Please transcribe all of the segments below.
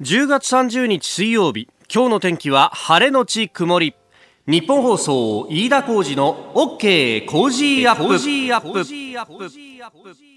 10月30日水曜日今日の天気は晴れのち曇り。ニッポン放送飯田浩司の OK Cozy Up。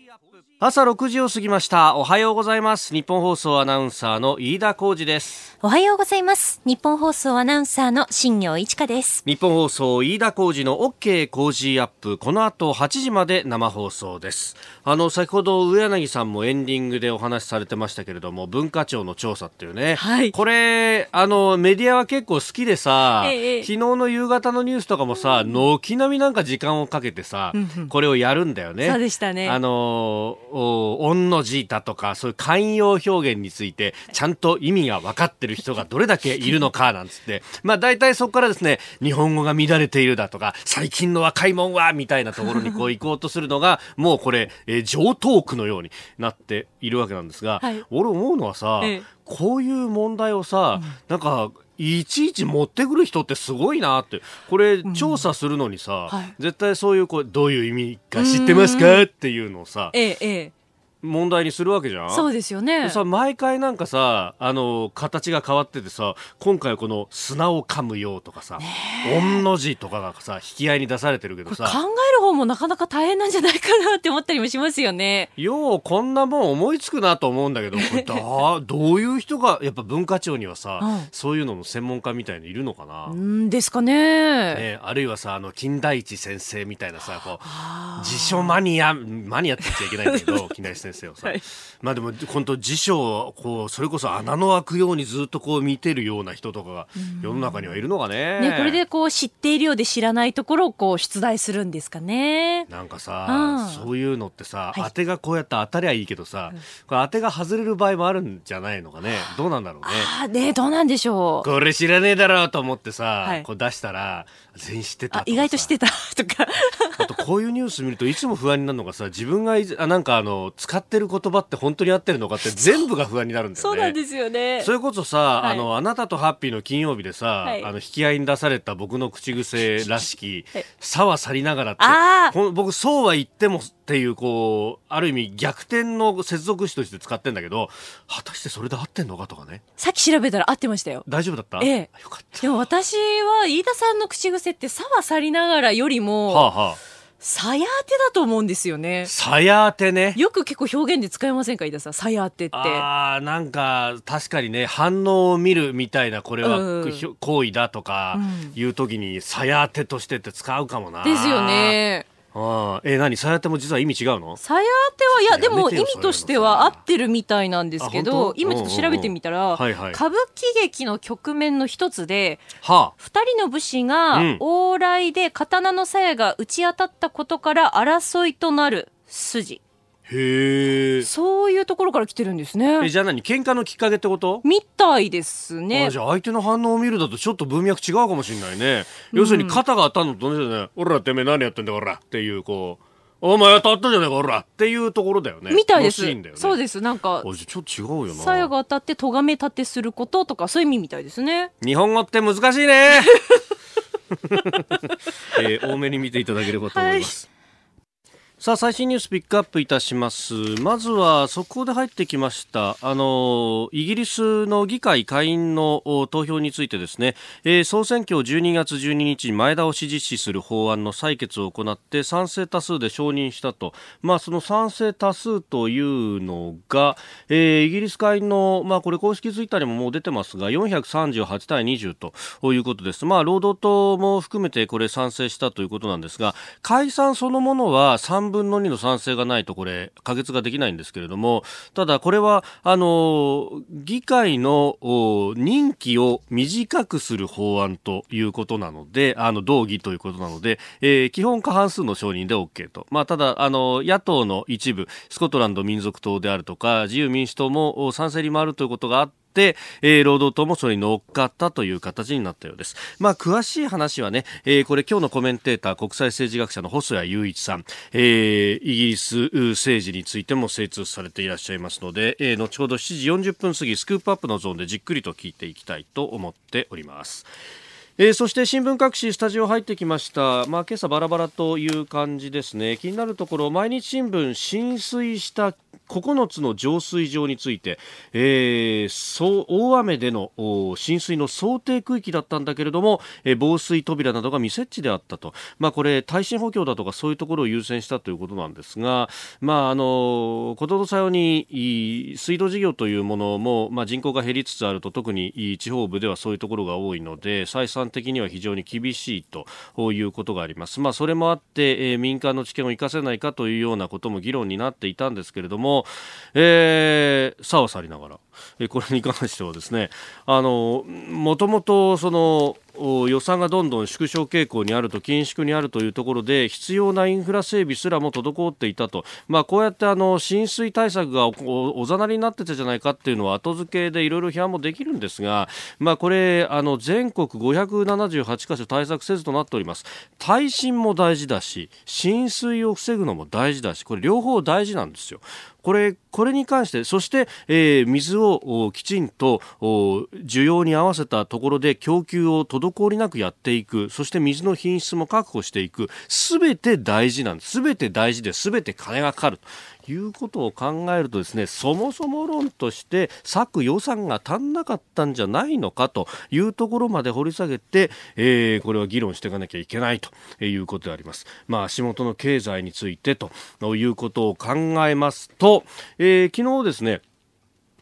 朝6時を過ぎました。おはようございます。ニッポン放送アナウンサーの飯田浩司です。おはようございます。ニッポン放送アナウンサーの新行市佳です。ニッポン放送飯田浩司の OK Cozy Up。この後8時まで生放送です。あの先ほど上柳さんもエンディングでお話しされてましたけれども文化庁の調査っていうね、はい、これあのメディアは結構好きでさ、ええ、昨日の夕方のニュースとかもさ軒並みなんか時間をかけてさ、うんうん、これをやるんだよね。そうでしたね。あのおんの字だとかそういう慣用表現についてちゃんと意味が分かってる人がどれだけいるのかなんつって。まあ大体そこからですね日本語が乱れているだとか最近の若いもんはみたいなところにこう行こうとするのが もうこれ、えー、上等句のようになっているわけなんですが、はい、俺思うのはさ、ええ、こういう問題をさ、うん、なんかいちいち持ってくる人ってすごいなって。これ調査するのにさ、うん。はい、絶対そういうこうどういう意味か知ってますか？っていうのをさ、ええ、問題にするわけじゃん？そうですよね。さ毎回なんかさあの形が変わっててさ今回この砂を噛むようとかさ「御の字」とかがさ引き合いに出されてるけどさ考える方もなかなか大変なんじゃないかなって思ったりもしますよね。ようこんなもん思いつくなと思うんだけどだ どういう人がやっぱ文化庁にはさ、うん、そういうのの専門家みたいにいるのかな？うんですかね。ねあるいはさあの金田一先生みたいなさこう辞書マニアマニアって言っちゃいけないんだけど 金田一先生をさ、はい、まあでも本当辞書をこうそれこそ穴の開くようにずっとこう見てるような人とかが世の中にはいるのがね。ねこれでこう知っているようで知らないところをこう出題するんですかね。なんかさ、そういうのってさ、はい、当てがこうやって当たりゃいいけどさ、うん、これ当てが外れる場合もあるんじゃないのかね。どうなんだろうね。あねどうなんでしょう。これ知らねえだろうと思ってさ、はい、こう出したら全員知ってた意外と知ってたとか。あとこういうニュース見るといつも不安になるのがさ自分があなんかあの使ってる言葉って本当に合ってるのかって全部が不安になるんだよね。そうなんですよね。それこそさ、はい、あのあなたとハッピーの金曜日でさ、はい、あの引き合いに出された僕の口癖らしき「さは去りながら」って僕そうは言ってもっていうこうある意味逆転の接続詞として使ってんだけど果たしてそれで合ってんのかとかね。さっき調べたら合ってましたよ。大丈夫だった？ええ。よかった。でも私は飯田さんの口癖って「さは去りながら」よりも。はあはあさや当てだと思うんですよね。さや当てね。よく結構表現で使えませんか、井田さん？さや当てって。ああ、なんか、確かにね、反応を見るみたいな、これは、うん、行為だとか、いう時に、さや当てとしてって使うかもな。ですよね。あえー、何？さやても実は意味違うの？さやてはいやでも意味としては合ってるみたいなんですけど今ちょっと調べてみたら、歌舞伎劇の局面の一つで、はあ、2人の武士が往来で刀の鞘が打ち当たったことから争いとなる筋へえ。そういうところから来てるんですね。え、じゃあ何喧嘩のきっかけってこと？みたいですね。じゃあ相手の反応を見るだとちょっと文脈違うかもしれないね。要するに肩が当たるのと同じだね。俺らてめえ何やってんだ、俺らっていう、こう。お前当たったじゃないか、俺らっていうところだよね。みたいです。ね、そうです。なんか。ちょっと違うよな。鞘が当たって咎め立てすることとか、そういう意味みたいですね。日本語って難しいね。えー、多めに見ていただければと思います。はいさあ最新ニュースピックアップいたします。まずは速報で入ってきました。あのイギリスの議会下院の投票についてですね、えー、総選挙を12月12日に前倒し実施する法案の採決を行って賛成多数で承認したと。まあその賛成多数というのが、えー、イギリス下院のまあこれ公式ツイッターにももう出てますが438対20ということです。まあ労働党も含めてこれ賛成したということなんですが解散そのものは3 3分の2の賛成がないとこれ可決ができないんですけれどもただこれはあの議会の任期を短くする法案ということなのであの同議ということなので、えー、基本過半数の承認で OK と、まあ、ただあの野党の一部スコットランド民族党であるとか自由民主党も賛成に回るということがあって、えー、労働党もそれに乗っかったという形になったようです。まあ、詳しい話はね、えー、これ今日のコメンテーター、国際政治学者の細谷雄一さん、えー、イギリス政治についても精通されていらっしゃいますので、えー、後ほど7時40分過ぎ、スクープアップのゾーンでじっくりと聞いていきたいと思っております。えー、そして新聞各紙スタジオ入ってきました、まあ、今朝バラバラという感じですね気になるところ毎日新聞浸水した9つの浄水場について、えー、大雨での浸水の想定区域だったんだけれども、えー、防水扉などが未設置であったと、まあ、これ耐震補強だとかそういうところを優先したということなんですが、まあ、あのことさように水道事業というものも、まあ、人口が減りつつあると特に地方部ではそういうところが多いので採算的には非常に厳しいということがあります。まあ、それもあって、えー、民間の知見を生かせないかというようなことも議論になっていたんですけれども、もえー、さはさりながら、えこれに関してはですね、あの、もともとその、予算がどんどん縮小傾向にあると緊縮にあるというところで必要なインフラ整備すらも滞っていたと、まあ、こうやってあの浸水対策がおざなりになってたじゃないかっていうのは後付けでいろいろ批判もできるんですが、まあ、これあの全国578カ所対策せずとなっております。耐震も大事だし浸水を防ぐのも大事だしこれ両方大事なんですよ。これこれに関してそして、えー、水をきちんと需要に合わせたところで供給を滞りなくやっていく。そして水の品質も確保していく。すべて大事なんです。すべて大事です。べて金がかかるいうことを考えるとですねそもそも論として割く予算が足んなかったんじゃないのかというところまで掘り下げて、えー、これは議論していかなきゃいけないということであります。まあ、足元の経済についてということを考えますと、えー、昨日ですね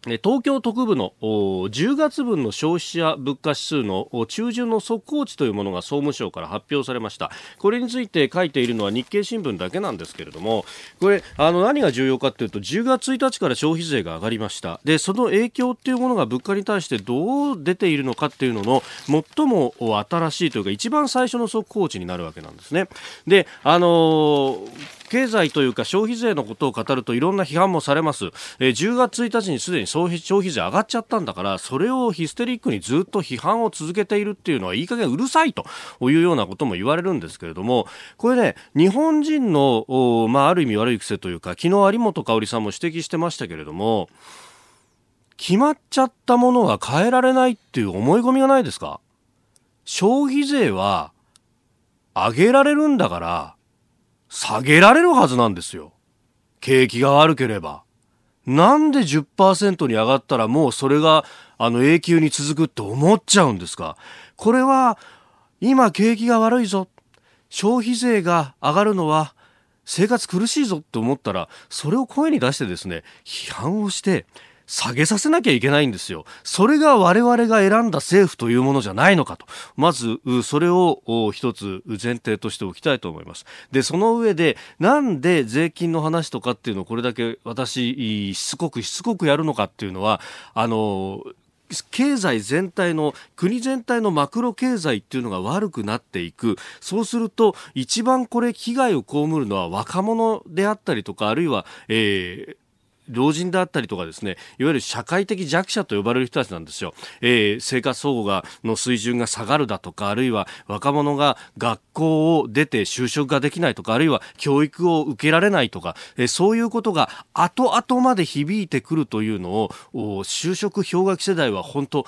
東京特部の10月分の消費者物価指数の中旬の速報値というものが総務省から発表されました。これについて書いているのは日経新聞だけなんですけれどもこれあの何が重要かというと10月1日から消費税が上がりました。でその影響っていうものが物価に対してどう出ているのかっていうのの最も新しいというか一番最初の速報値になるわけなんですね。であのー経済というか消費税のことを語るといろんな批判もされます、えー、10月1日にすでに消費消費税上がっちゃったんだからそれをヒステリックにずっと批判を続けているっていうのはいい加減うるさいというようなことも言われるんですけれどもこれね日本人の、まあ、ある意味悪い癖というか昨日有本香里さんも指摘してましたけれども決まっちゃったものは変えられないっていう思い込みがないですか？消費税は上げられるんだから下げられるはずなんですよ。景気が悪ければ。なんで10%に上がったらもうそれがあの永久に続くって思っちゃうんですか？これは今景気が悪いぞ。消費税が上がるのは生活苦しいぞって思ったらそれを声に出してですね批判をして下げさせなきゃいけないんですよ。それが我々が選んだ政府というものじゃないのかと。まず、それを一つ前提としておきたいと思います。で、その上で、なんで税金の話とかっていうのをこれだけ私、しつこくしつこくやるのかっていうのは、あの、経済全体の国全体のマクロ経済っていうのが悪くなっていくそうすると一番これ被害を被るのは若者であったりとかあるいは、えー老人だったりとかですねいわゆる社会的弱者と呼ばれる人たちなんですよ、えー、生活保護がの水準が下がるだとかあるいは若者が学校を出て就職ができないとかあるいは教育を受けられないとか、えー、そういうことが後々まで響いてくるというのを就職氷河期世代は本当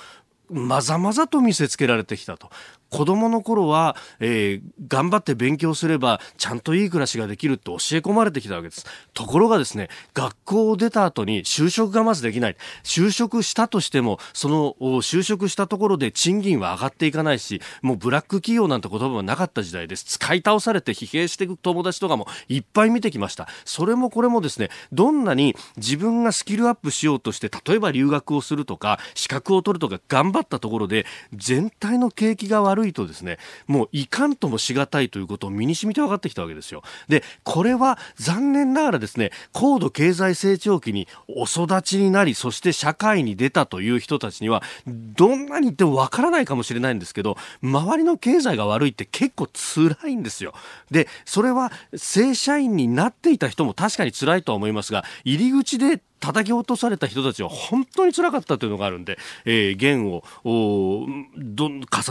まざまざと見せつけられてきたと。子供の頃は、えー、頑張って勉強すればちゃんといい暮らしができるって教え込まれてきたわけです。ところがですね、学校を出た後に就職がまずできない。就職したとしても、その就職したところで賃金は上がっていかないし、もうブラック企業なんて言葉はなかった時代です。使い倒されて疲弊していく友達とかもいっぱい見てきました。それもこれもですね、どんなに自分がスキルアップしようとして、例えば留学をするとか、資格を取るとか頑張ったところで、全体の景気が悪い悪いとですねもういかんともしがたいということを身に染みて分かってきたわけですよ。でこれは残念ながらですね高度経済成長期にお育ちになりそして社会に出たという人たちにはどんなに言っても分からないかもしれないんですけど周りの経済が悪いって結構辛いんですよ。でそれは正社員になっていた人も確かに辛いとは思いますが入り口で叩き落とされた人たちは本当につらかったというのがあるんで、えー、弦を重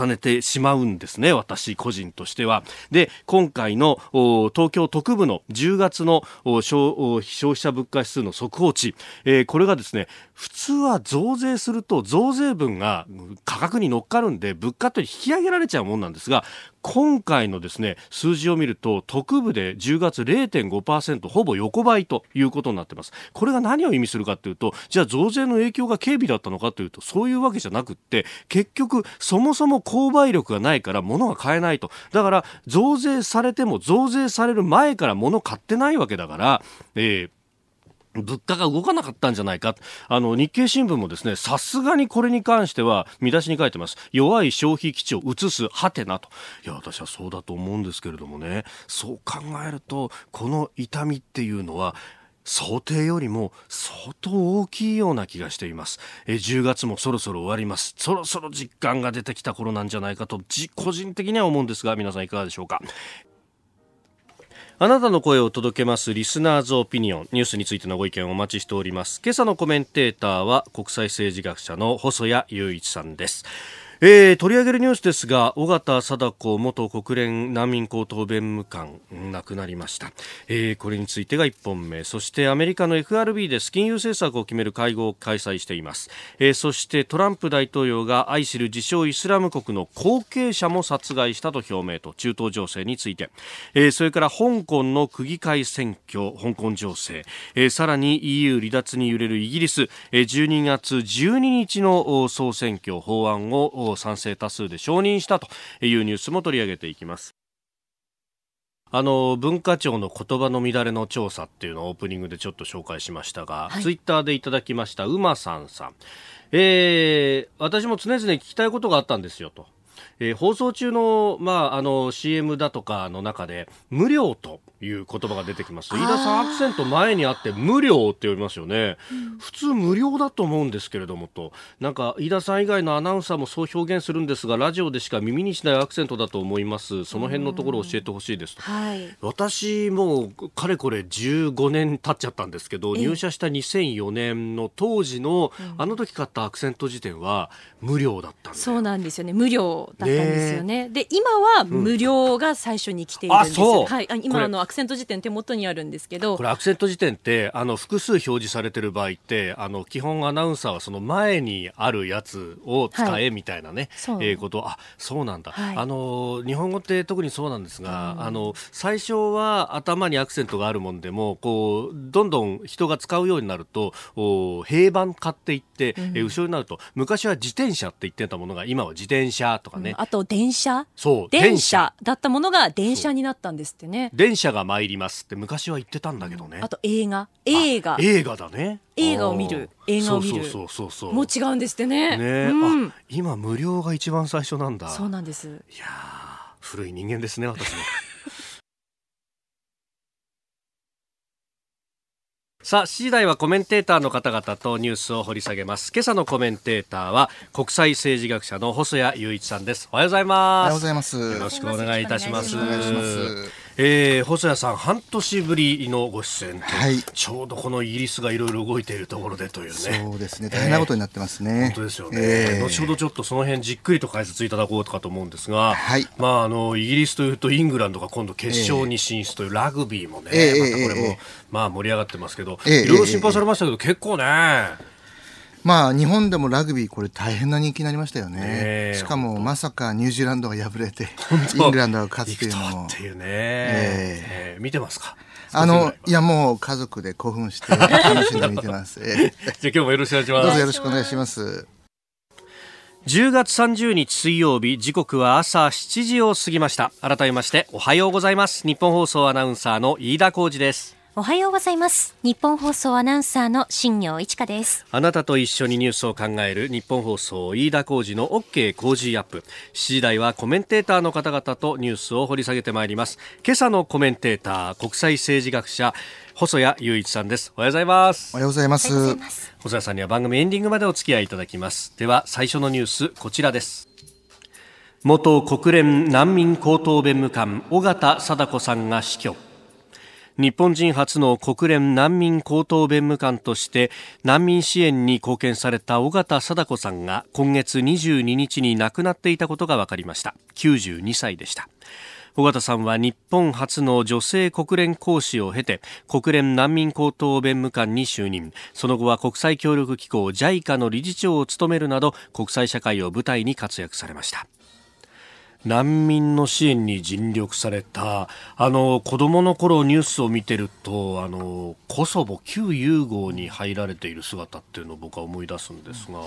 ねてしまうんですね、私個人としては。で、今回の東京特部の10月の消費者物価指数の速報値、えー、これがですね、普通は増税すると増税分が価格に乗っかるんで物価と引き上げられちゃうもんなんですが、今回のですね数字を見ると特部で10月0.5%ほぼ横ばいということになってます。これが何を意味するかというとじゃあ増税の影響が軽微だったのかというとそういうわけじゃなくって結局そもそも購買力がないから物が買えないと。だから増税されても増税される前から物買ってないわけだから、えー物価が動かなかったんじゃないか。あの、日経新聞もですね、さすがにこれに関しては、見出しに書いてます。弱い消費基地を移す、はてなと。いや、私はそうだと思うんですけれどもね、そう考えると、この痛みっていうのは、想定よりも相当大きいような気がしていますえ10月もそろそろ終わりますそろそろ実感が出てきた頃なんじゃないかと個人的には思うんですが皆さんいかがでしょうかあなたの声を届けますリスナーズオピニオン。ニュースについてのご意見をお待ちしております。今朝のコメンテーターは国際政治学者の細谷雄一さんです。えー、取り上げるニュースですが、尾形貞子元国連難民高等弁務官、亡くなりました、えー、これについてが1本目。そしてアメリカの FRB で金融政策を決める会合を開催しています。えー、そしてトランプ大統領が愛する自称イスラム国の後継者も殺害したと表明と中東情勢について、えー、それから香港の区議会選挙、香港情勢、えー、さらに EU 離脱に揺れるイギリス、えー、12月12日の総選挙法案を賛成多数で承認したというニュースも取り上げていきます。あの文化庁の言葉の乱れの調査っていうのをオープニングでちょっと紹介しましたが、はい、ツイッターでいただきました馬さんさん、えー、私も常々聞きたいことがあったんですよと。えー、放送中の,、まあ、あの CM だとかの中で無料という言葉が出てきます飯田さんアクセント前にあって無料って読みますよね、うん、普通無料だと思うんですけれどもと。なんか飯田さん以外のアナウンサーもそう表現するんですがラジオでしか耳にしないアクセントだと思います。その辺のところを教えてほしいですと、はい、私もうかれこれ15年経っちゃったんですけど入社した2004年の当時の、あの時買ったアクセント辞典は無料だったそうなんですよね。無料だったんですよね、ね、で今は無料が最初に来ているんですよ、う。ん、はい、今のアクセント辞典手元にあるんですけどこれアクセント辞典ってあの複数表示されてる場合ってあの基本アナウンサーはその前にあるやつを使えみたいなね、はい、えー、こと。あそうなんだ、はい、あの日本語って特にそうなんですが、うん、あの最初は頭にアクセントがあるもんでもこうどんどん人が使うようになるとお平板買っていって、うん、え後ろになると昔は自転車って言ってたものが今は自転車とかね、うん、あと電車？そう電車。だったものが電車になったんですってね。電車が参りますって昔は言ってたんだけどね、あと映画。映画。映画だね。映画を見る。映画を見る。そうそうそうもう違うんですってね。ね、うん、今無料が一番最初なんだ。そうなんです。いや古い人間ですね私も。さあ、7時台はコメンテーターの方々とニュースを掘り下げます。今朝のコメンテーターは国際政治学者の細谷雄一さんです。おはようございます。おはようございます。よろしくお願いいたします。えー、細谷さん半年ぶりのご出演はい、ちょうどこのイギリスがいろいろ動いているところでというね。そうですね。大変なことになってますね、えー、本当ですよね、えー、後ほどちょっとその辺じっくりと解説いただこうかと思うんですが、はい、まああのイギリスというとイングランドが今度決勝に進出というラグビーもね、えー、またこれも、まあ盛り上がってますけど、いろいろ心配されましたけど、結構ねまあ日本でもラグビーこれ大変な人気になりましたよね。しかもまさかニュージーランドが敗れてイングランドが勝つっていうのも。っていうね、えー、見てますか？あの、いやもう家族で興奮して楽しんで見てます。じゃあ今日もよろしくお願いします。どうぞよろしくお願いします。10月30日水曜日時刻は朝7時を過ぎました。改めましておはようございます。日本放送アナウンサーの飯田浩二ですおはようございます。日本放送アナウンサーの新業一華です。あなたと一緒にニュースを考える日本放送飯田浩二の OK 工事アップ。7時台はコメンテーターの方々とニュースを掘り下げてまいります。今朝のコメンテーター、国際政治学者、細谷雄一さんです。おはようございます。おはようございます。細谷さんには番組エンディングまでお付き合いいただきます。では、最初のニュース、こちらです。元国連難民高等弁務官、尾形貞子さんが死去。日本人初の国連難民高等弁務官として難民支援に貢献された尾形貞子さんが今月22日に亡くなっていたことが分かりました。92歳でした。尾形さんは日本初の女性国連公使を経て国連難民高等弁務官に就任。その後は国際協力機構 JICA の理事長を務めるなど国際社会を舞台に活躍されました。難民の支援に尽力された。あの子供の頃ニュースを見てるとあのコソボ旧ユーゴに入られている姿っていうのを僕は思い出すんですが、あ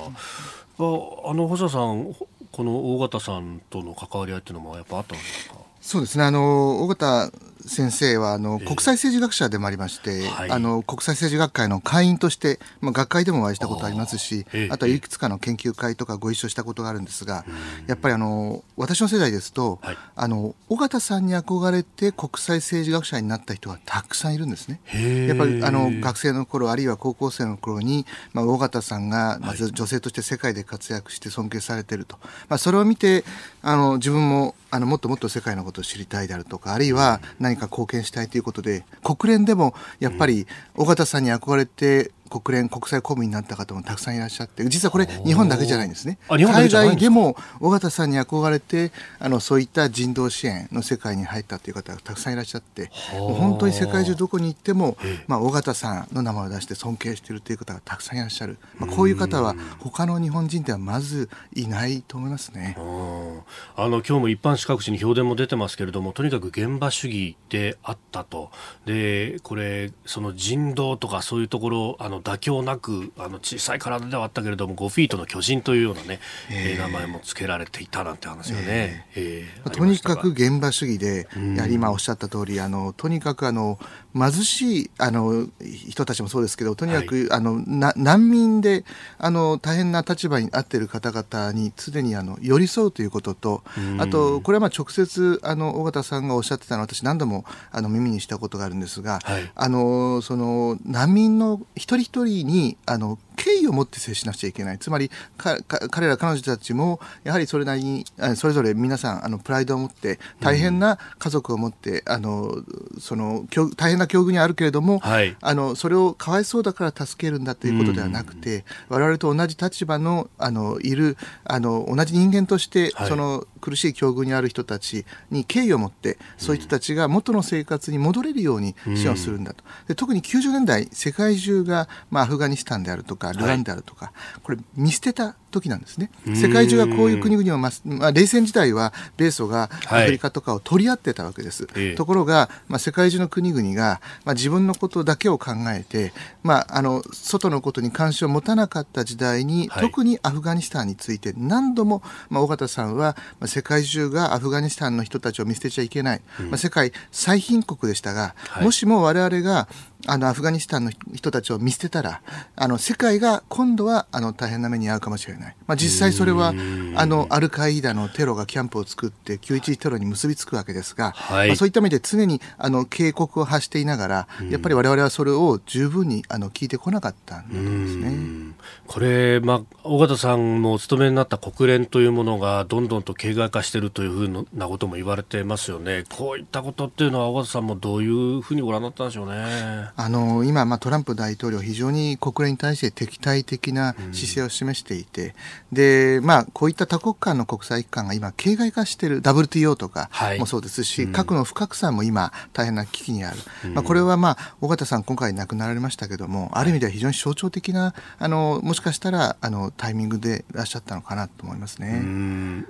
の細田さんこの大型さんとの関わり合いっていうのもやっぱあったんですか？そうですね。あの大型先生はあの国際政治学者でもありまして、えーはい、あの国際政治学会の会員として、まあ、学会でもお会いしたことありますしあえー、あとはいくつかの研究会とかご一緒したことがあるんですが、やっぱりあの私の世代ですと、はい、あの尾形さんに憧れて国際政治学者になった人がたくさんいるんですね。やっぱりあの学生の頃あるいは高校生の頃に、まあ、尾形さんがまず女性として世界で活躍して尊敬されていると、まあ、それを見てあの自分もあのもっともっと世界のことを知りたいであるとかあるいは何何か貢献したいということで国連でもやっぱり尾形さんに憧れて国連国際公務員になった方もたくさんいらっしゃって実はこれ日本だけじゃないんですね。海外でも尾形さんに憧れてあのそういった人道支援の世界に入ったという方がたくさんいらっしゃって本当に世界中どこに行っても、まあ、尾形さんの名前を出して尊敬しているという方がたくさんいらっしゃる、まあ、こういう方は他の日本人ではまずいないと思いますね。あの今日も一般紙各地に評伝も出てますけれどもとにかく現場主義であったと。でこれその人道とかそういうところあの妥協なくあの小さい体ではあったけれども5フィートの巨人というようなね、えー、名前も付けられていたなんて話がね、えー、えー、とにかく現場主義で、やはり今おっしゃった通りありとにかくあの貧しいあの人たちもそうですけどとにかく、はい、あのな難民であの大変な立場にあっている方々に常にあの寄り添うということとあとこれはまあ直接あの尾形さんがおっしゃってたのは私何度もあの耳にしたことがあるんですが、はい、あのその難民の一人一人にあの敬意を持って接しなくちゃいけない。つまり彼ら彼女たちもやはりそれなりにそれぞれ皆さんあのプライドを持って大変な家族を持って、うん、あのその大変な境遇にあるけれども、はい、あのそれをかわいそうだから助けるんだということではなくて、うん、我々と同じ立場のあのいるあの同じ人間として、はい、その苦しい境遇にある人たちに敬意を持ってそういう人たちが元の生活に戻れるように支援をするんだと、で特に90年代世界中が、まあ、アフガニスタンであるとかルワンであるとか、はい、これ見捨てた時なんですね。世界中がこういう国々をま、まあ、冷戦時代は米ソがアフリカとかを取り合ってたわけです。はい、ところが、まあ、世界中の国々が、まあ、自分のことだけを考えて、まあ、あの外のことに関心を持たなかった時代に、はい、特にアフガニスタンについて何度も、まあ、尾形さんは、まあ、世界中がアフガニスタンの人たちを見捨てちゃいけない、うん、まあ、世界最貧国でしたが、はい、もしも我々があのアフガニスタンの人たちを見捨てたらあの世界が今度はあの大変な目に遭うかもしれない、まあ、実際それはあのアルカイダのテロがキャンプを作って911テロに結びつくわけですが、はい、まあ、そういった意味で常にあの警告を発していながらやっぱり我々はそれを十分にあの聞いてこなかったんだと思いますね。これ、まあ、尾形さんもお勤めになった国連というものがどんどんと形骸化しているというふうなことも言われてますよね。こういったことっていうのは尾形さんもどういうふうにご覧になったんでしょうね。あの今、まあ、トランプ大統領、非常に国連に対して敵対的な姿勢を示していて、うん、でまあ、こういった多国間の国際機関が今、形骸化している WTO とかもそうですし、はい、核の不拡散も今、大変な危機にある、うん、まあ、これは、まあ、尾形さん、今回亡くなられましたけども、ある意味では非常に象徴的な、あのもしかしたらあのタイミングでいらっしゃったのかなと思いますね。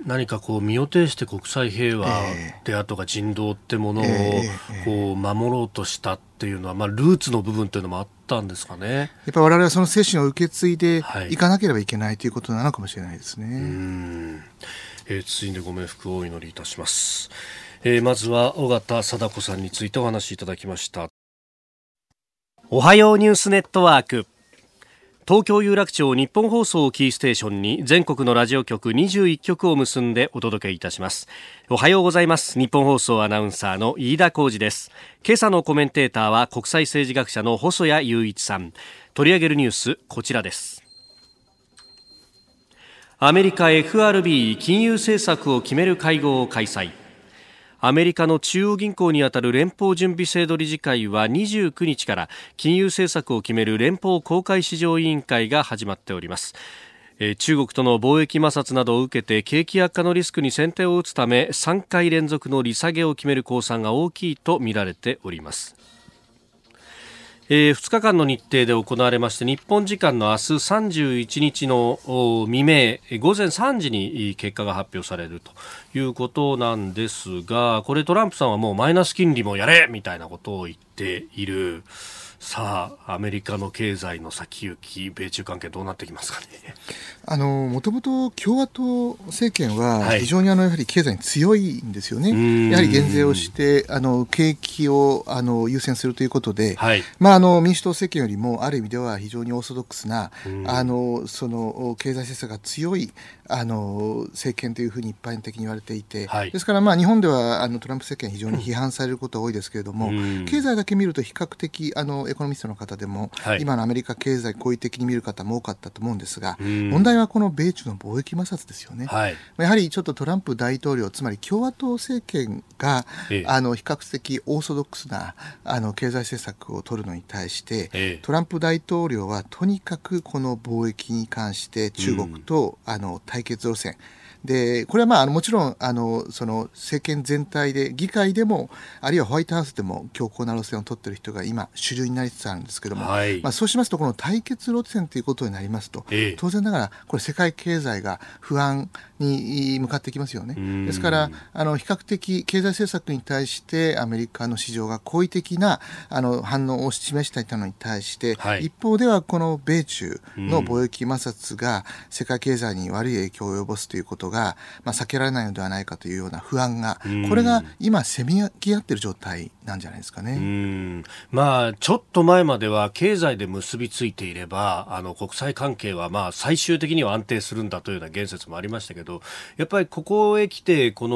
何かこう身を挺して国際平和であとか人道ってものをこう守ろうとしたっていうのは、まあ、ルーツの部分というのもあったんですかね。やっぱ我々はその精神を受け継いでいかなければいけないということなのかもしれないですね。えー、続いてご冥福をお祈りいたします。えー、まずは尾形貞子さんについてお話しいただきました。おはようニュースネットワーク。東京有楽町日本放送キーステーションに全国のラジオ局21局を結んでお届けいたします。おはようございます。日本放送アナウンサーの飯田浩二です。今朝のコメンテーターは国際政治学者の細谷雄一さん。取り上げるニュースこちらです。アメリカ FRB 金融政策を決める会合を開催。アメリカの中央銀行にあたる連邦準備制度理事会は29日から金融政策を決める連邦公開市場委員会が始まっております。中国との貿易摩擦などを受けて景気悪化のリスクに先手を打つため3回連続の利下げを決める公算が大きいとみられております。えー、2日間の日程で行われまして日本時間の明日31日の未明午前3時に結果が発表されるということなんですがこれトランプさんはもうマイナス金利もやれみたいなことを言っている。さあ、アメリカの経済の先行き、米中関係どうなってきますかね。あの、もともと共和党政権は非常にあの、やはり経済に強いんですよね。やはり減税をして、あの、景気をあの優先するということで、はい、まあ、あの、民主党政権よりも、ある意味では非常にオーソドックスな、あの、その、経済政策が強い、あの政権というふうに一般的に言われていて、はい、ですから、まあ、日本ではあのトランプ政権、非常に批判されることが多いですけれども、うん、経済だけ見ると比較的あのエコノミストの方でも、はい、今のアメリカ経済、好意的に見る方も多かったと思うんですが、うん、問題はこの米中の貿易摩擦ですよね、はい、やはりちょっとトランプ大統領、つまり共和党政権が、ええ、あの比較的オーソドックスなあの経済政策を取るのに対して、え、トランプ大統領はとにかくこの貿易に関して中国と、うん、あの対決路線、でこれはまあもちろんあのその政権全体で議会でもあるいはホワイトハウスでも強硬な路線を取っている人が今主流になりつつあるんですけども、はい、まあ、そうしますとこの対決路線ということになりますと、ええ、当然ながらこれ世界経済が不安に向かってきますよね。ですからあの比較的経済政策に対してアメリカの市場が好意的なあの反応を示していたのに対して、はい、一方ではこの米中の貿易摩擦が世界経済に悪い影響を及ぼすということが、まあ、避けられないのではないかというような不安が、これが今、せめぎ合っている状態なんじゃないですかね。まあ、ちょっと前までは経済で結びついていれば、あの国際関係はまあ最終的には安定するんだというような言説もありましたけど、やっぱりここへ来て、こ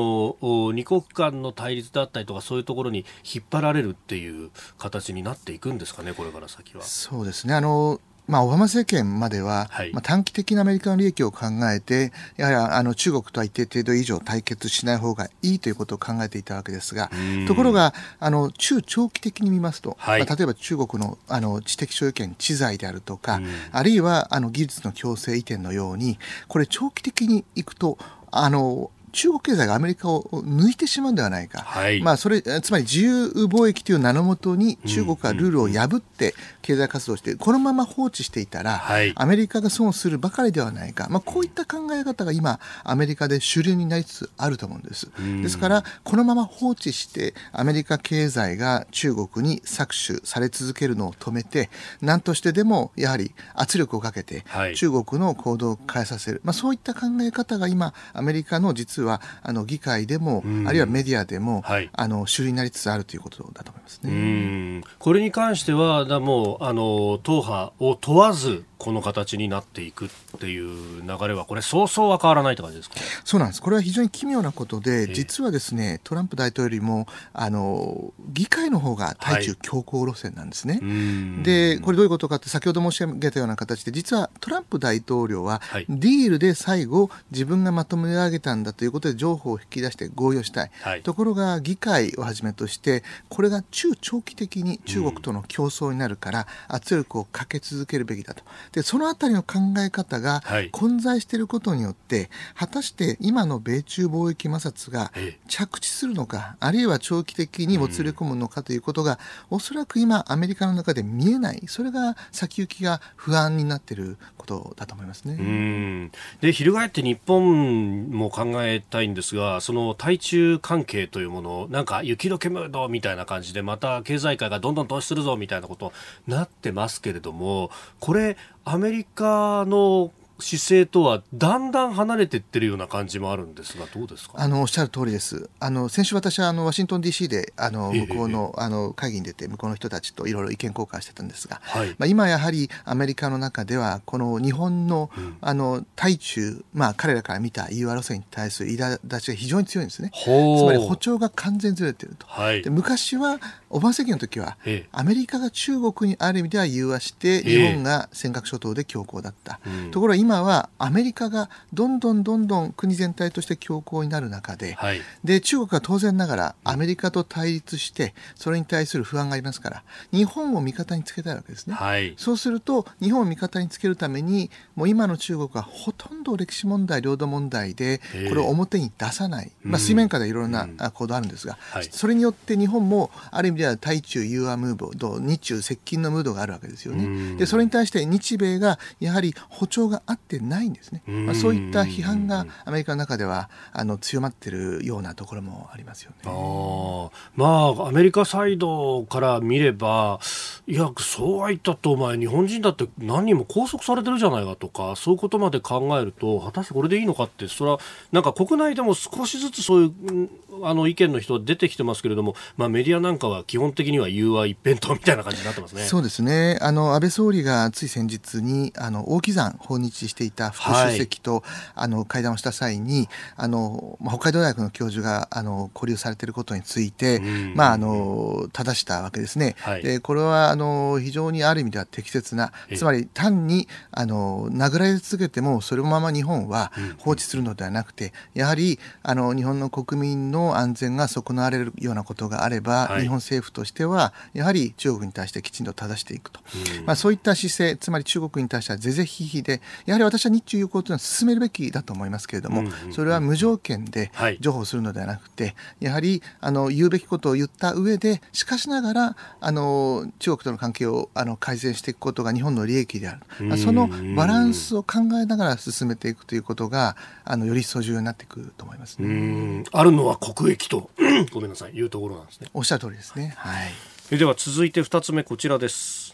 の二国間の対立だったりとか、そういうところに引っ張られるっていう形になっていくんですかね、これから先は。そうですねあのまあ、オバマ政権までは、はい、まあ、短期的なアメリカの利益を考えて、やはりあの中国とは一定程度以上対決しない方がいいということを考えていたわけですが、ところが、あの中長期的に見ますと、はい、まあ、例えば中国のあの知的所有権、知財であるとか、あるいはあの技術の強制移転のように、これ長期的にいくと、あの中国経済がアメリカを抜いてしまうんではないか、はい、まあ、それつまり自由貿易という名のもとに中国がルールを破って経済活動して、このまま放置していたら、はい、アメリカが損するばかりではないか、まあ、こういった考え方が今、アメリカで主流になりつつあると思うんです。ですから、このまま放置して、アメリカ経済が中国に搾取され続けるのを止めて、何としてでもやはり圧力をかけて、中国の行動を変えさせる、まあ、そういった考え方が今、アメリカの実はあの議会でも、あるいはメディアでも、はい、あの主流になりつつあるということだと思いますね。これに関してはだもうあの党派を問わずこの形になっていくっていう流れはこれそうそうは変わらないって感じですかそうなんです。これは非常に奇妙なことで実はですねトランプ大統領よりもあの議会の方が対中強硬路線なんですね、はい、でこれどういうことかって先ほど申し上げたような形で実はトランプ大統領はディールで最後自分がまとめ上げたんだということで情報を引き出して合意をしたい、はい、ところが議会をはじめとしてこれが中長期的に中国との競争になるから圧力をかけ続けるべきだとでそのあたりの考え方が混在していることによって、はい、果たして今の米中貿易摩擦が着地するのか、あるいは長期的にもつれ込むのかということが、うん、おそらく今、アメリカの中で見えない、それが先行きが不安になっていることだと思いますね。うん。で翻って日本も考えたいんですが、その対中関係というもの、なんか雪解けムードみたいな感じで、また経済界がどんどん投資するぞみたいなことになってますけれども、これ、アメリカの姿勢とはだんだん離れていってるような感じもあるんですが、どうですか？あのおっしゃる通りです。あの先週、私はあのワシントン DC であの向こうのあの会議に出て、向こうの人たちといろいろ意見交換してたんですが、はい、まあ、今やはりアメリカの中では、この日本のうん、あの対中、まあ、彼らから見た EU 争いに対する苛立ちが非常に強いんですね。つまり歩調が完全ずれてると。はい、で昔はオバマ政権の時は、アメリカが中国にある意味では融和して、日本が尖閣諸島で強硬だった。ところが今はアメリカがどんどんどんどん国全体として強硬になる中ではい、で中国は当然ながらアメリカと対立してそれに対する不安がありますから日本を味方につけたいわけですね、はい、そうすると日本を味方につけるためにもう今の中国はほとんど歴史問題領土問題でこれを表に出さない、まあ、水面下でいろんな行動あるんですが、はい、それによって日本もある意味では対中融和ムード日中接近のムードがあるわけですよね。でそれに対して日米がやはり歩調が合ってないんですね。まあ、そういった批判がアメリカの中ではあの強まっているようなところもありますよね。あまあアメリカサイドから見ればいやそうは言ったってお前日本人だって何人も拘束されてるじゃないかとかそういうことまで考えると果たしてこれでいいのかってそれはなんか国内でも少しずつそういうあの意見の人出てきてますけれども、まあ、メディアなんかは基本的には融和一辺倒みたいな感じになってますね。そうですねあの安倍総理がつい先日にあの大木山訪日していた副主席と、はい、あの会談をした際にあの、まあ、北海道大学の教授があの交流されていることについて、まあ、あの正したわけですね。はい、でこれはあの非常にある意味では適切なつまり単にあの殴られ続けてもそのまま日本は放置するのではなくてやはりあの日本の国民の安全が損なわれるようなことがあれば、はい、日本政府としてはやはり中国に対してきちんと正していくと、まあ、そういった姿勢つまり中国に対しては是々非々でやはり私は日中友好というのは進めるべきだと思いますけれども、それは無条件で譲歩するのではなくて、やはりあの言うべきことを言った上でしかしながらあの中国との関係をあの改善していくことが日本の利益である、そのバランスを考えながら進めていくということがあのより一層重要になってくると思います、ね、あるのは国益と ごめんなさいいうところなんですね。おっしゃる通りですね。はい。では続いて2つ目こちらです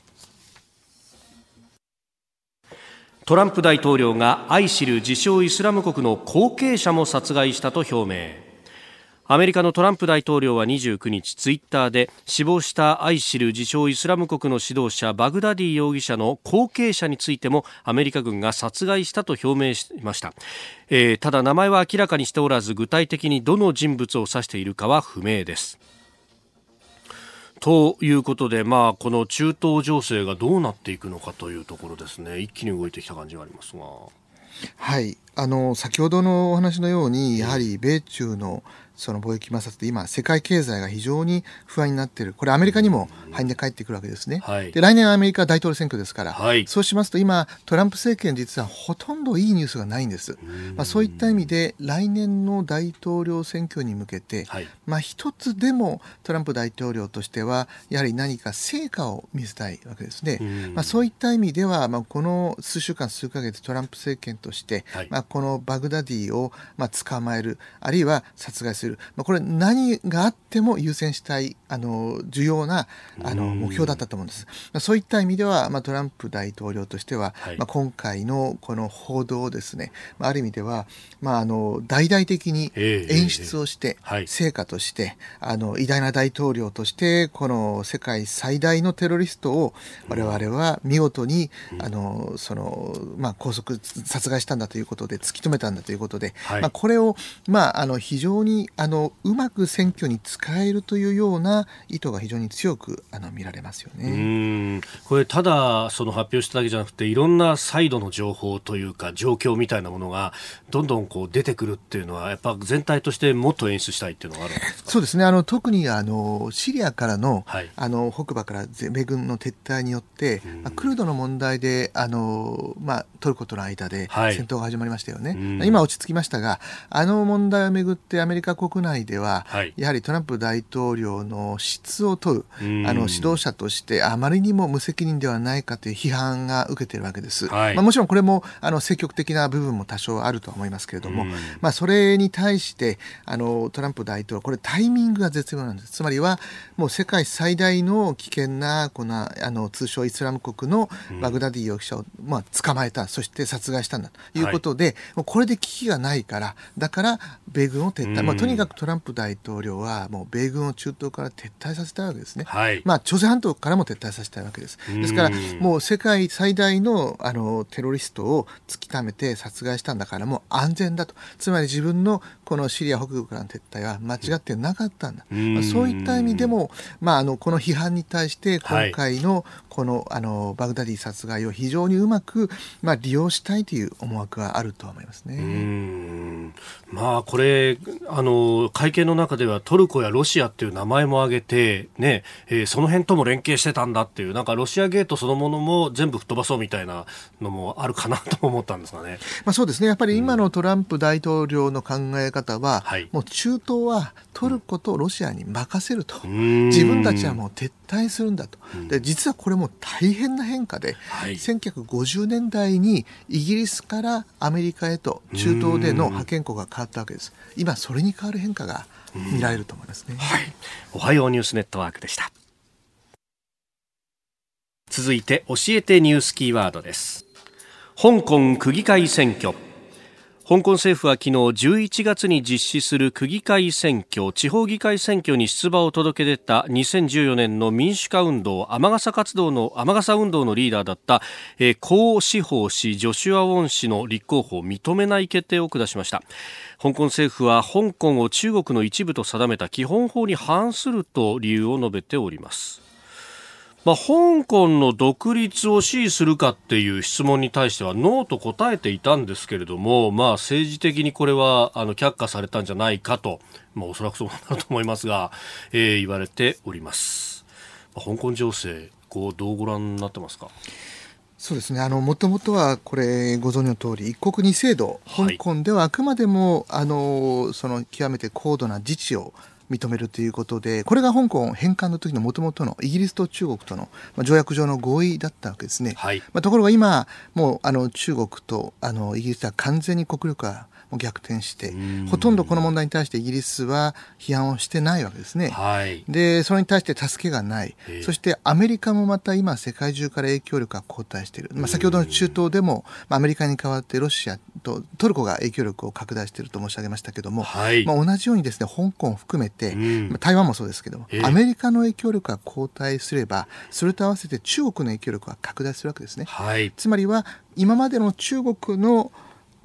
トランプ大統領がアイシル自称イスラム国の後継者も殺害したと表明。アメリカのトランプ大統領は29日ツイッターで死亡したアイシル自称イスラム国の指導者バグダディ容疑者の後継者についてもアメリカ軍が殺害したと表明しました、えー、ただ名前は明らかにしておらず具体的にどの人物を指しているかは不明です。ということで、まあ、この中東情勢がどうなっていくのかというところですね一気に動いてきた感じがありますが。はいあの先ほどのお話のようにやはり米中のその貿易摩擦で今、世界経済が非常に不安になっている、これ、アメリカにも範囲で返ってくるわけですね、はい、で来年アメリカ大統領選挙ですから、はい、そうしますと今、トランプ政権、実はほとんどいいニュースがないんです、まあ、そういった意味で、来年の大統領選挙に向けて、はい、まあ、一つでもトランプ大統領としては、やはり何か成果を見せたいわけですね、まあ、そういった意味では、まあ、この数週間、数か月、トランプ政権として、まあ、このバグダディをまあ捕まえる、あるいは殺害する。る、まあ、これ何があっても優先したいあの重要なあの目標だったと思うんです。まあ、そういった意味では、まあ、トランプ大統領としては、はい、まあ、今回のこの報道をですね、まあ、ある意味では、まあ、あの大々的に演出をして、成果として、あの偉大な大統領としてこの世界最大のテロリストを我々は見事に、あのそのまあ、拘束殺害したんだということで突き止めたんだということで、はい、まあ、これを、まあ、あの非常にあのうまく選挙に使えるというような意図が非常に強くあの見られますよね。これただその発表しただけじゃなくていろんなサイドの情報というか状況みたいなものがどんどんこう出てくるっていうのはやっぱ全体としてもっと演出したいっていうのがあるんですそうですね。あの特にあのシリアからのはい、あの北部から米軍の撤退によって、まあ、クルドの問題であの、まあ、トルコとの間で戦闘が始まりましたよね、はい、今落ち着きましたがあの問題をめぐってアメリカ国内では、はい、やはりトランプ大統領の質を問うあの指導者としてあまりにも無責任ではないかという批判が受けているわけです。はい、まあ、もちろんこれもあの積極的な部分も多少あるとは思いますけれども、まあ、それに対してあのトランプ大統領これタイミングが絶妙なんです。つまりはもう世界最大の危険なこのあの通称イスラム国のバグダディ容疑者を、まあ、捕まえたそして殺害したんだということで、はでこれで危機がないからだから米軍を撤退、まあ、とにかくトランプ大統領はもう米軍を中東から撤退させたいわけですね、はい、まあ、朝鮮半島からも撤退させたいわけですですからもう世界最大のあのテロリストを突き止めて殺害したんだからもう安全だと。つまり自分のこのシリア北部からの撤退は間違ってなかったんだ、まあ、そういった意味でも、まあ、あのこの批判に対して今回のこの,、あのバグダディ殺害を非常にうまく、まあ、利用したいという思惑があると思いますね。まあ、これあの会見の中ではトルコやロシアっていう名前も挙げて、ねえー、その辺とも連携してたんだっていうなんかロシアゲートそのものも全部吹っ飛ばそうみたいなのもあるかなと思ったんですがね。まあ、そうですね。やっぱり今のトランプ大統領の考え方は、うん、もう中東はトルコとロシアに任せると、自分たちはもう撤退するんだと、で実はこれも大変な変化で、はい、1950年代にイギリスからアメリカへと中東での派遣国が変わったわけです。今それに変わる変化が見られると思いますね、はい、おはようニュースネットワークでした。続いて教えてニュースキーワードです。香港区議会選挙香港政府は昨日11月に実施する区議会選挙地方議会選挙に出馬を届け出た2014年の民主化運動雨傘活動の雨傘運動のリーダーだった、えー、江志宝氏ジョシュア・ウォン氏の立候補を認めない決定を下しました。香港政府は香港を中国の一部と定めた基本法に反すると理由を述べております。まあ、香港の独立を支持するかっていう質問に対してはノーと答えていたんですけれども、まあ、政治的にこれはあの却下されたんじゃないかと、まあ、おそらくそうだと思いますが、えー、言われております。まあ、香港情勢こうどうご覧になってますか？そうですねあのもともとはこれご存知の通り一国二制度香港ではあくまでも、はい、あのその極めて高度な自治を認めるということで、これが香港返還の時のもともとのイギリスと中国との条約上の合意だったわけですね。はい、まあ、ところが今、もうあの中国とあのイギリスは完全に国力が逆転して、ほとんどこの問題に対してイギリスは批判をしてないわけですね。はい、で、それに対して助けがない。そしてアメリカもまた今世界中から影響力が後退している。まあ、先ほどの中東でも、まあ、アメリカに代わってロシアとトルコが影響力を拡大していると申し上げましたけども、はい、まあ、同じようにですね、香港を含めて、まあ、台湾もそうですけども、アメリカの影響力が後退すれば、それと合わせて中国の影響力が拡大するわけですね。はい、つまりは今までの中国の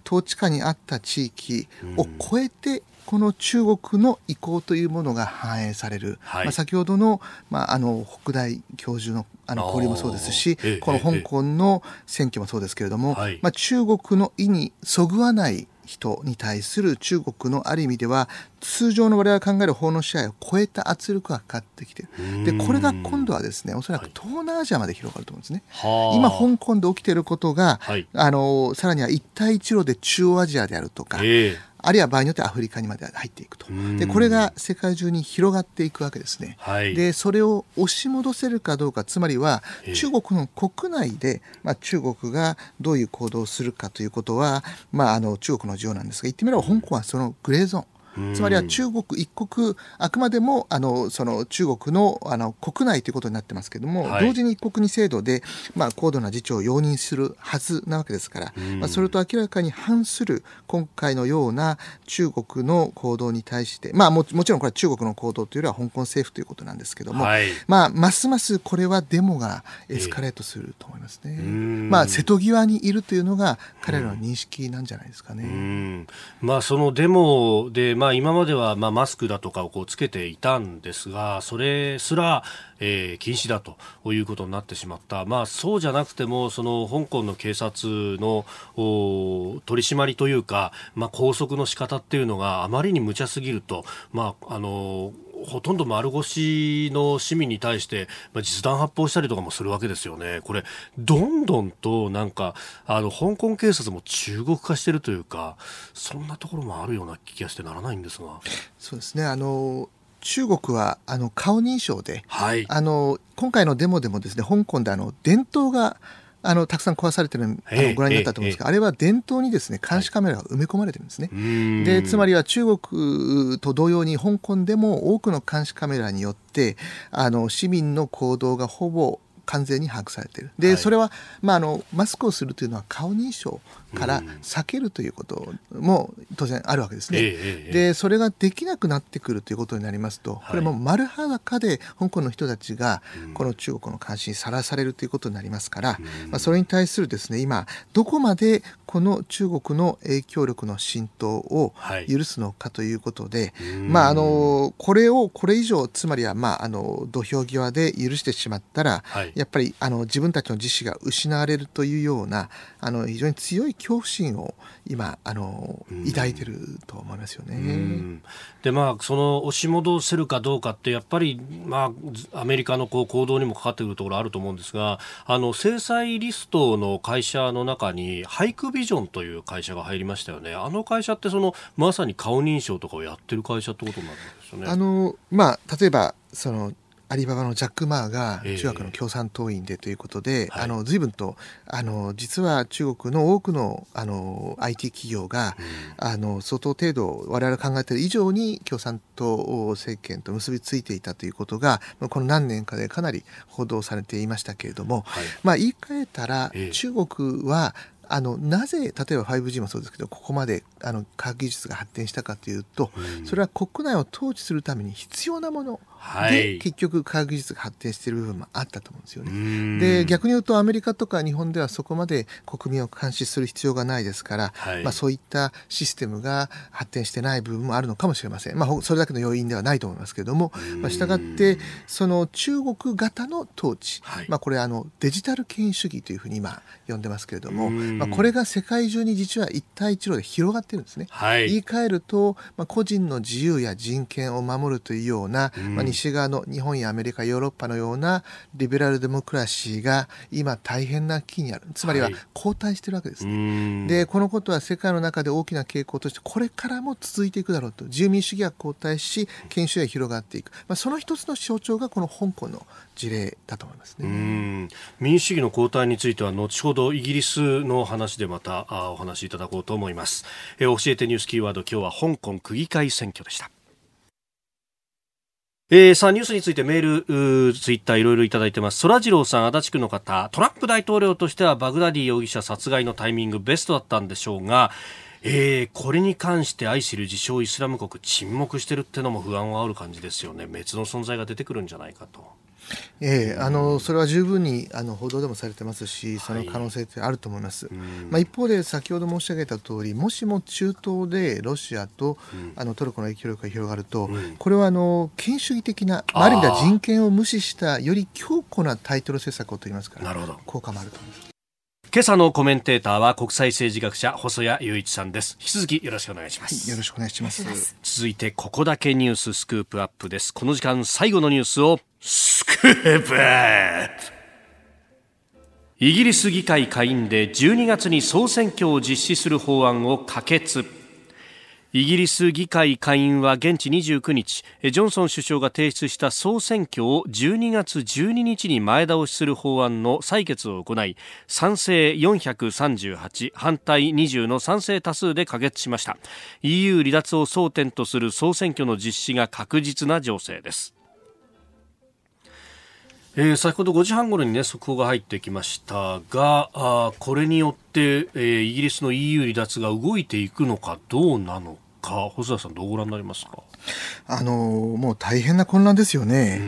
統治下にあった地域を超えて、この中国の意向というものが反映される、はい、まあ、先ほどの,、まあ、あの北大教授のあの交流もそうですし、この香港の選挙もそうですけれども、まあ、中国の意にそぐわない人に対する中国のある意味では通常の我々が考える法の支配を超えた圧力がかかってきている。でこれが今度はですねおそらく東南アジアまで広がると思うんですね、はい、今香港で起きていることが、はい、あのさらには一帯一路で中央アジアであるとか、えーあるいは場合によってはアフリカにまで入っていくと。でこれが世界中に広がっていくわけですね、はい、でそれを押し戻せるかどうかつまりは中国の国内で、まあ、中国がどういう行動をするかということは、まあ、あの中国の事情なんですが言ってみれば香港はそのグレーゾーンつまりは中国一国、あくまでもあのその中国のあの国内ということになってますけれども、はい、同時に一国二制度で、まあ、高度な自治を容認するはずなわけですから、まあ、それと明らかに反する今回のような中国の行動に対して、まあも、もちろんこれは中国の行動というよりは香港政府ということなんですけども、はい、まあ、ますますこれはデモがエスカレートすると思いますね。えー、まあ、瀬戸際にいるというのが彼らの認識なんじゃないですかね。まあ、そのデモで、まあまあ、今まではまあマスクだとかをこうつけていたんですがそれすら、えー、禁止だということになってしまった、まあ、そうじゃなくてもその香港の警察の取り締まりというか、まあ、拘束の仕方っていうのがあまりに無茶すぎると、まあ、あのほとんど丸腰の市民に対して、まあ、実弾発砲したりとかもするわけですよね。これ、どんどんとなんか、あの、香港警察も中国化してるというか、そんなところもあるような気がしてならないんですが。そうですね。あの、中国はあの顔認証で、はい、あの今回のデモでもですね香港であの伝統があのたくさん壊されてるあのご覧になったと思うんですが、あれは伝統にですね監視カメラが埋め込まれてるんですね。はい、でつまりは中国と同様に香港でも多くの監視カメラによってあの市民の行動がほぼ完全に把握されている。で、はい、それは、まあ、あの、マスクをするというのは顔認証から避けるということも当然あるわけですね。うん、で、それができなくなってくるということになりますと、これも丸裸で香港の人たちがこの中国の監視にさらされるということになりますから、うん、まあ、それに対するですね、今、どこまでこの中国の影響力の浸透を許すのかということで、はい、まあ、あの、これをこれ以上、つまりは、まあ、あの、土俵際で許してしまったら、はい、やっぱり、あの、自分たちの自死が失われるというような、あの、非常に強い恐怖心を今、あの、抱いてると思いますよね。で、まあ、その、押し戻せるかどうかって、やっぱり、まあ、アメリカのこう行動にもかかってくるところあると思うんですが、あの、制裁リストの会社の中に、ハイクビジョンという会社が入りましたよね。あの会社って、その、まさに顔認証とかをやってる会社ってことになるんですよね。あの、まあ、例えば、その、アリババのジャック・マーが中学の共産党員でということで、えー、あの随分とあの実は中国の多くのあの IT 企業が、うん、あの相当程度我々が考えている以上に共産党政権と結びついていたということがこの何年かでかなり報道されていましたけれども、はい、まあ言い換えたら、えー、中国はあのなぜ例えば 5G もそうですけどここまであの科学技術が発展したかというと、うん、それは国内を統治するために必要なもので、結局科学技術が発展している部分もあったと思うんですよね。で逆に言うとアメリカとか日本ではそこまで国民を監視する必要がないですから、はい、まあ、そういったシステムが発展してない部分もあるのかもしれません。まあ、それだけの要因ではないと思いますけれども、まあ、したがってその中国型の統治、はい、まあ、これあのデジタル権威主義というふうに今呼んでますけれども、まあ、これが世界中に実は一帯一路で広がってるんですね。はい、言い換えると、まあ、個人の自由や人権を守るというような、まあ、西側の日本やアメリカヨーロッパのようなリベラルデモクラシーが今大変な危機にある。つまりは後退してるわけですね、はい、でこのことは世界の中で大きな傾向としてこれからも続いていくだろうと。自由民主主義が後退し研修が広がっていく、まあ、その一つの象徴がこの香港の事例だと思いますね。民主主義の後退については後ほどイギリスの話でまたあお話しいただこうと思います、え教えてニュースキーワード今日は香港区議会選挙でしたえー、さあ、ニュースについてメール、ツイッターいろいろいただいてます。そらジローさん、足立区の方、トランプ大統領としてはバグダディ容疑者殺害のタイミングベストだったんでしょうが、えー、これに関して愛する自称イスラム国沈黙してるってのも不安はある感じですよね。別の存在が出てくるんじゃないかと。ええあのそれは十分にあの報道でもされてますし、その可能性ってあると思います。はい、まあ、一方で、先ほど申し上げた通り、もしも中東でロシアと、うん、あのトルコの影響力が広がると、うん、これはあの権威主義的な、ある意味では人権を無視した、より強固なタイトル政策を取りますから、効果もあると思います。今朝のコメンテーターは国際政治学者細谷雄一さんです。引き続きよろしくお願いします、はい、よろしくお願いします。続いてここだけニューススクープアップです。この時間最後のニュースをスクープ。アップイギリス議会下院で12月に総選挙を実施する法案を可決イギリス議会下院は現地29日ジョンソン首相が提出した総選挙を12月12日に前倒しする法案の採決を行い賛成438反対20の賛成多数で可決しました。EU 離脱を争点とする総選挙の実施が確実な情勢です。えー、先ほど5時半ごろに、ね、速報が入ってきましたがあこれによって、えー、イギリスの EU 離脱が動いていくのかどうなのか細田さんどうご覧になりますか？あのもう大変な混乱ですよね。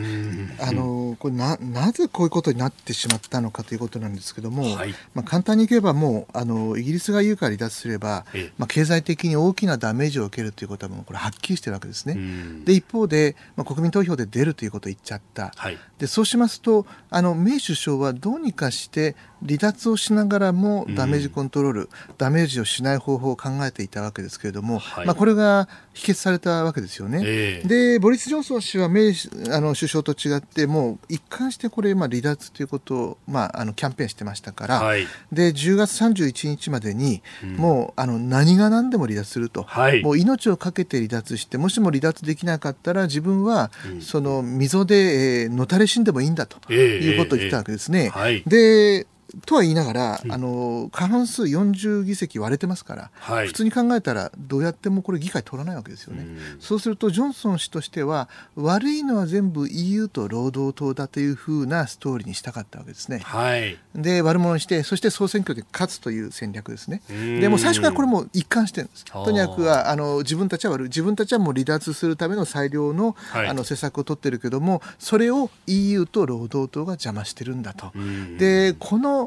あのこれななぜこういうことになってしまったのかということなんですけども、はい、まあ、簡単に言えばもうあのイギリスが EU から離脱すれば、まあ、経済的に大きなダメージを受けるということはもうこれはっきりしてるわけですね。で一方で、まあ、国民投票で出るということを言っちゃった。はい、でそうしますとあのメイ首相はどうにかして離脱をしながらもダメージコントロール、うん、ダメージをしない方法を考えていたわけですけれども、はい、まあ、これが否決されたわけですよね。えー、でボリス・ジョンソン氏はメイあの首相と違ってもう一貫してこれ、まあ、離脱ということを、まあ、あのキャンペーンしてましたから、はい、で10月31日までに、うん、もうあの何が何でも離脱すると、はい、もう命を懸けて離脱してもしも離脱できなかったら自分は、うん、その溝で、えー、のたれ死んでもいいんだということを言ったわけですね。えーえー、でとは言いながら、うん、あの過半数40議席割れてますから、はい、普通に考えたらどうやってもこれ議会取らないわけですよね、うん、そうするとジョンソン氏としては悪いのは全部 EU と労働党だというふうなストーリーにしたかったわけですね、はい、で悪者にしてそして総選挙で勝つという戦略ですね。でも最初からこれも一貫してるんです。とにかくはあの自分たちは悪い。自分たちはもう離脱するための最良の,、あの施策を取ってるけどもそれを EU と労働党が邪魔してるんだと。でこの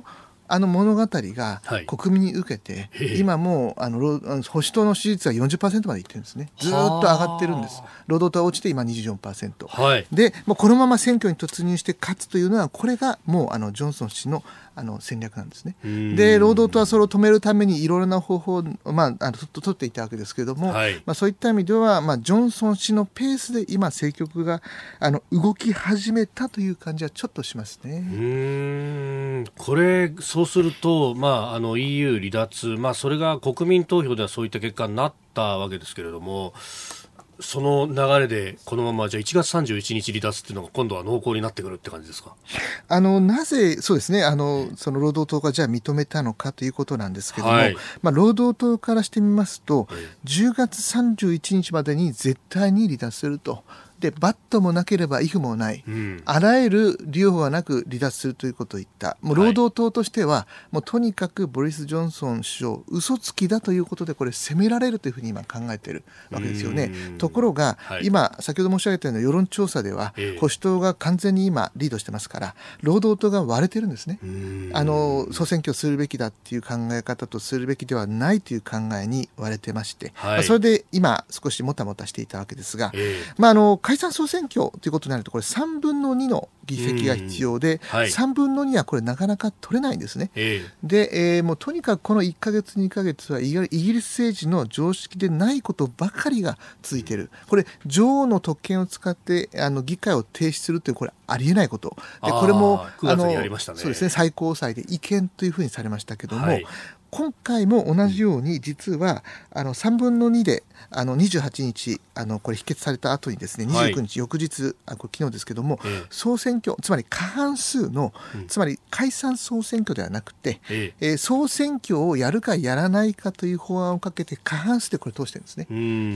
あの物語が国民に受けて、はい、今もうあの保守党の支持率は40%までいってるんですね。ずっと上がってるんです。労働党は落ちて今24%、はい、でもうこのまま選挙に突入して勝つというのはこれがもうあのジョンソン氏のあの戦略なんですね。で労働党はそれを止めるためにいろいろな方法を、まあ、あの取っていたわけですけれども、はい、まあ、そういった意味では、まあ、ジョンソン氏のペースで今政局があの動き始めたという感じはちょっとしますね。うんこれそうすると、まあ、あの EU 離脱、まあ、それが国民投票ではそういった結果になったわけですけれども。その流れでこのままじゃあ1月31日離脱っていうのが今度は濃厚になってくるって感じですか？あのなぜそうですね。あのその労働党がじゃあ認めたのかということなんですけども、はい、まあ、労働党からしてみますと、はい、10月31日までに絶対に離脱すると。でバットもなければイフもない、うん、あらゆる利用はなく離脱するということを言った。もう労働党としては、はい、もうとにかくボリス・ジョンソン首相嘘つきだということでこれ責められるというふうに今考えているわけですよね。ところが、はい、今先ほど申し上げたような世論調査では、えー、保守党が完全に今リードしてますから労働党が割れてるんですね。あの総選挙するべきだっていう考え方とするべきではないという考えに割れてまして、はい、まあ、それで今少しもたもたしていたわけですが、えー、まああの解散総選挙ということになるとこれ3分の2の議席が必要で、はい、3分の2はこれなかなか取れないんですね。えー、で、えー、もうとにかくこの1か月2か月はイギリス政治の常識でないことばかりが続いている。これ女王の特権を使ってあの議会を停止するというこれありえないこと。でこれもあの、そうですね最高裁で違憲というふうにされましたけども、はい、今回も同じように実はあの3分の2であの28日あのこれ否決された後にですね29日、翌日あこれ昨日ですけども、ええ、総選挙つまり過半数の、うん、つまり解散総選挙ではなくて、ええ。ー、総選挙をやるかやらないかという法案をかけて過半数でこれ通してるんですね。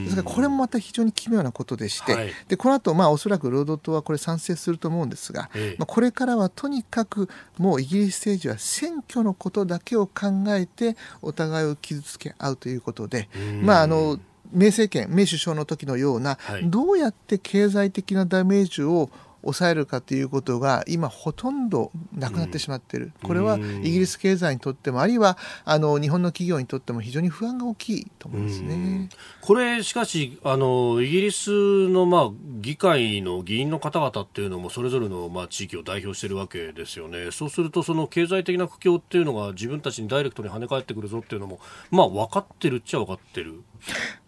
ですからこれもまた非常に奇妙なことでして、はい、でこの後まあおそらく労働党はこれ賛成すると思うんですが、え、まあ、これからはとにかくもうイギリス政治は選挙のことだけを考えててお互いを傷つけ合うということで、まああの明政権、明首相の時のような、はい、どうやって経済的なダメージを抑えるかということが今ほとんどなくなってしまっている、うん、これはイギリス経済にとってもあるいはあの日本の企業にとっても非常に不安が大きいと思いますね、うん、これしかしあのイギリスの、まあ、議会の議員の方々っていうのもそれぞれの、まあ、地域を代表しているわけですよね。そうするとその経済的な苦境っていうのが自分たちにダイレクトに跳ね返ってくるぞっていうのもまあ分かってるっちゃ分かってる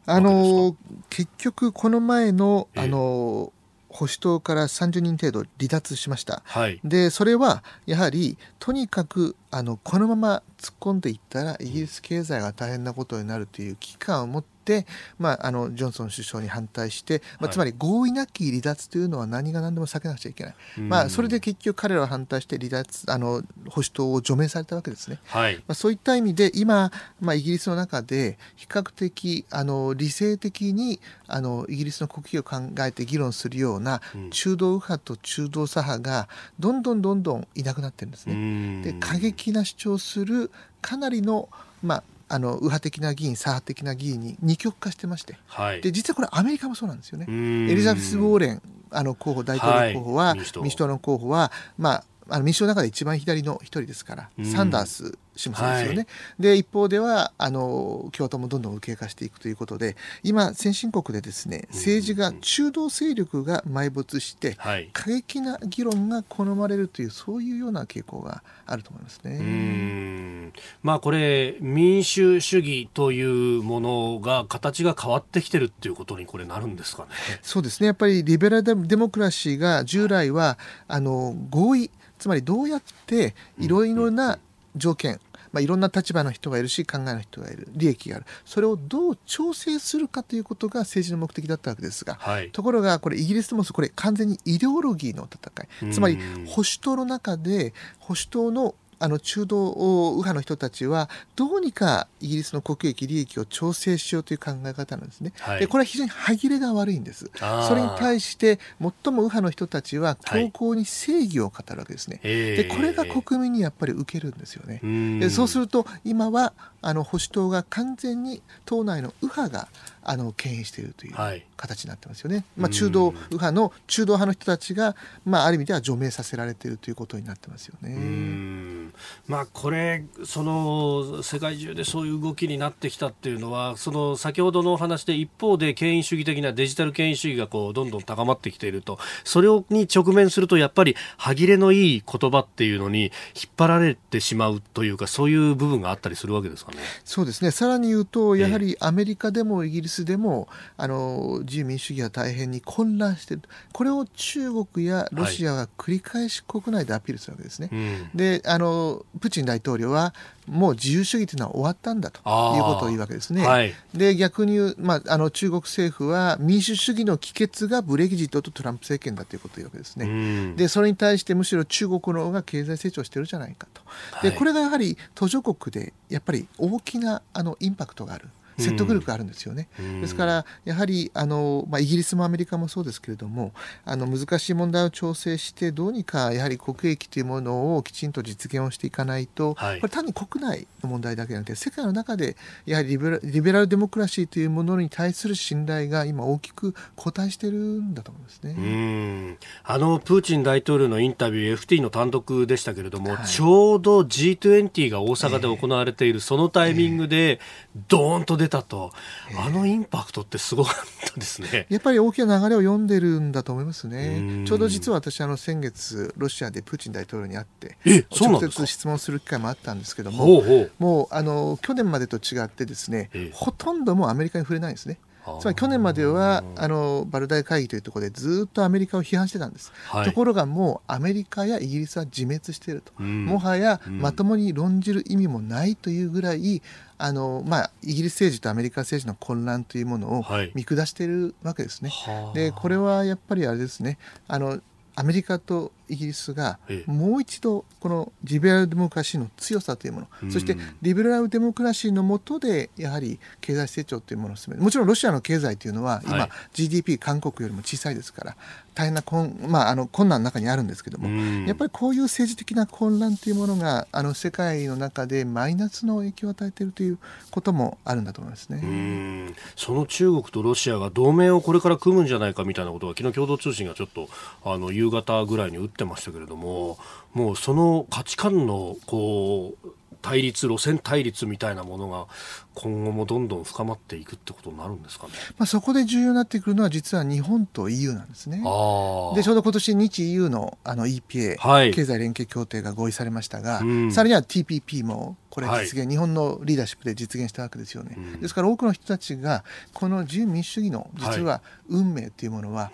あの結局この前のあの、保守党から30人程度離脱しました、はい、でそれはやはりとにかくあのこのまま突っ込んでいったらイギリス経済が大変なことになるという危機感を持って、まあ、あのジョンソン首相に反対して、まあ、つまり合意なき離脱というのは何が何でも避けなくちゃいけない、まあ、それで結局彼らは反対して離脱あの保守党を除名されたわけですね、はい、まあ、そういった意味で今、まあ、イギリスの中で比較的あの理性的にあのイギリスの国益を考えて議論するような中道右派と中道左派がどんどんどんどんいなくなってるんですね。で過激な主張するかなりの、まあ、あの右派的な議員、左派的な議員に二極化してまして、はい、で実はこれ、アメリカもそうなんですよね。エリザベス・ウォーレンあの候補大統領候補は、はい、民主党の候補は、まあ、あの民主党の中で一番左の一人ですから、サンダースしますよね。はい、で一方ではあの共和党もどんどん右傾化していくということで今先進国でですね政治が中道勢力が埋没して、はい、過激な議論が好まれるというそういうような傾向があると思いますね。まあこれ民主主義というものが形が変わってきてるっていうことにこれなるんですかね。そうですねやっぱりリベラルデモクラシーが従来はあの合意つまりどうやっていろいろな条件、まあ、いろんな立場の人がいるし考えの人がいる。利益がある。それをどう調整するかということが政治の目的だったわけですが、はい、ところがこれイギリスでもこれ完全にイデオロギーの戦い。つまり保守党の中で保守党のあの中道右派の人たちはどうにかイギリスの国益利益を調整しようという考え方なんですね。はい、でこれは非常に歯切れが悪いんです。それに対して最も右派の人たちは強硬に正義を語るわけですね。はい、でこれが国民にやっぱり受けるんですよね。でそうすると今はあの保守党が完全に党内の右派があの牽引しているという形になってますよね。はい、まあ、中道右派の中道派の人たちが、まあ、ある意味では除名させられているということになってますよね。まあ、これその世界中でそういう動きになってきたっていうのはその先ほどのお話で一方で権威主義的なデジタル権威主義がこうどんどん高まってきているとそれに直面するとやっぱり歯切れのいい言葉っていうのに引っ張られてしまうというかそういう部分があったりするわけですかね。そうですねさらに言うとやはりアメリカでもイギリススでもあの自由民主主義は大変に混乱しているこれを中国やロシアが繰り返し国内でアピールするわけですね。はい、であのプーチン大統領はもう自由主義というのは終わったんだということを言うわけですね。はい、で逆に言う、まあ、あの中国政府は民主主義の帰結がブレギジットとトランプ政権だということを言うわけですね。でそれに対してむしろ中国の方が経済成長してるじゃないかと。でこれがやはり途上国でやっぱり大きなあのインパクトがある。説得力があるんですよね。ですからやはりあの、まあ、イギリスもアメリカもそうですけれどもあの難しい問題を調整してどうにかやはり国益というものをきちんと実現をしていかないと、はい、これ単に国内の問題だけじゃなくて世界の中でやはりリベラリベラルデモクラシーというものに対する信頼が今大きく後退してるんだと思いますね。あのプーチン大統領のインタビュー FT の単独でしたけれども、はい、ちょうど G20 が大阪で行われているそのタイミングで、ドーンと出たと、あのインパクトってすごかったですね。やっぱり大きな流れを読んでるんだと思いますね。ちょうど実は私あの先月ロシアでプーチン大統領に会って直接質問する機会もあったんですけども、もうあの去年までと違ってですね、ほとんどもうアメリカに触れないんですね。つまり去年まではあのバルダイ会議というところでずっとアメリカを批判してたんです、はい、ところがもうアメリカやイギリスは自滅していると、うん、もはやまともに論じる意味もないというぐらいあのまあ、イギリス政治とアメリカ政治の混乱というものを見下しているわけですね。はい、でこれはやっぱりあれですね。あのアメリカとイギリスがもう一度このリベラルデモクラシーの強さというもの、うん、そしてリベ liberalu デモクラシーの下でやはり経済成長というものを進めるもちろんロシアの経済というのは今、はい、GDP 韓国よりも小さいですから大変な困,、まあ、あの困難の中にあるんですけども、うん、やっぱりこういう政治的な混乱というものがあの世界の中でマイナスの影響を与えているということもあるんだと思いますね。その中国とロシアが同盟をこれから組むんじゃないかみたいなことが昨日共同通信がちょっとあの夕方ぐらいに打ってましたけれどももうその価値観のこう対立路線対立みたいなものが今後もどんどん深まっていくってことになるんですかね、まあ、そこで重要になってくるのは実は日本と EU なんですね。でちょうど今年日 EU のあの EPA、はい、経済連携協定が合意されましたが、うん、さらには TPP もこれ実現、はい、日本のリーダーシップで実現したわけですよね。うん、ですから多くの人たちがこの自由民主主義の実は運命というものは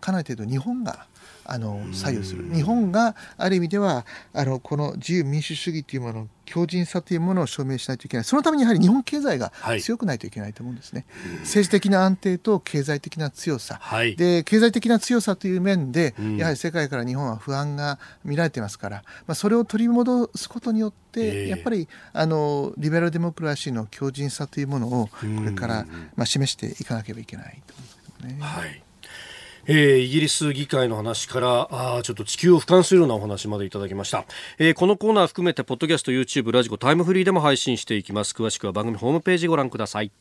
かなり程度日本があの左右する。日本がある意味ではあのこの自由民主主義というもの強靭さというものを証明しないといけない。そのためにやはり日本経済が強くないといけないと思うんですね、はい、政治的な安定と経済的な強さ、はい、で経済的な強さという面で、うん、やはり世界から日本は不安が見られていますから、まあ、それを取り戻すことによって、やっぱりあのリベラルデモクラシーの強靭さというものをこれから、まあ、示していかなければいけないと思うんですけどね。はいえー、イギリス議会の話からあちょっと地球を俯瞰するようなお話までいただきました、えー、このコーナー含めてポッドキャスト YouTube ラジコタイムフリーでも配信していきます。詳しくは番組ホームページご覧ください。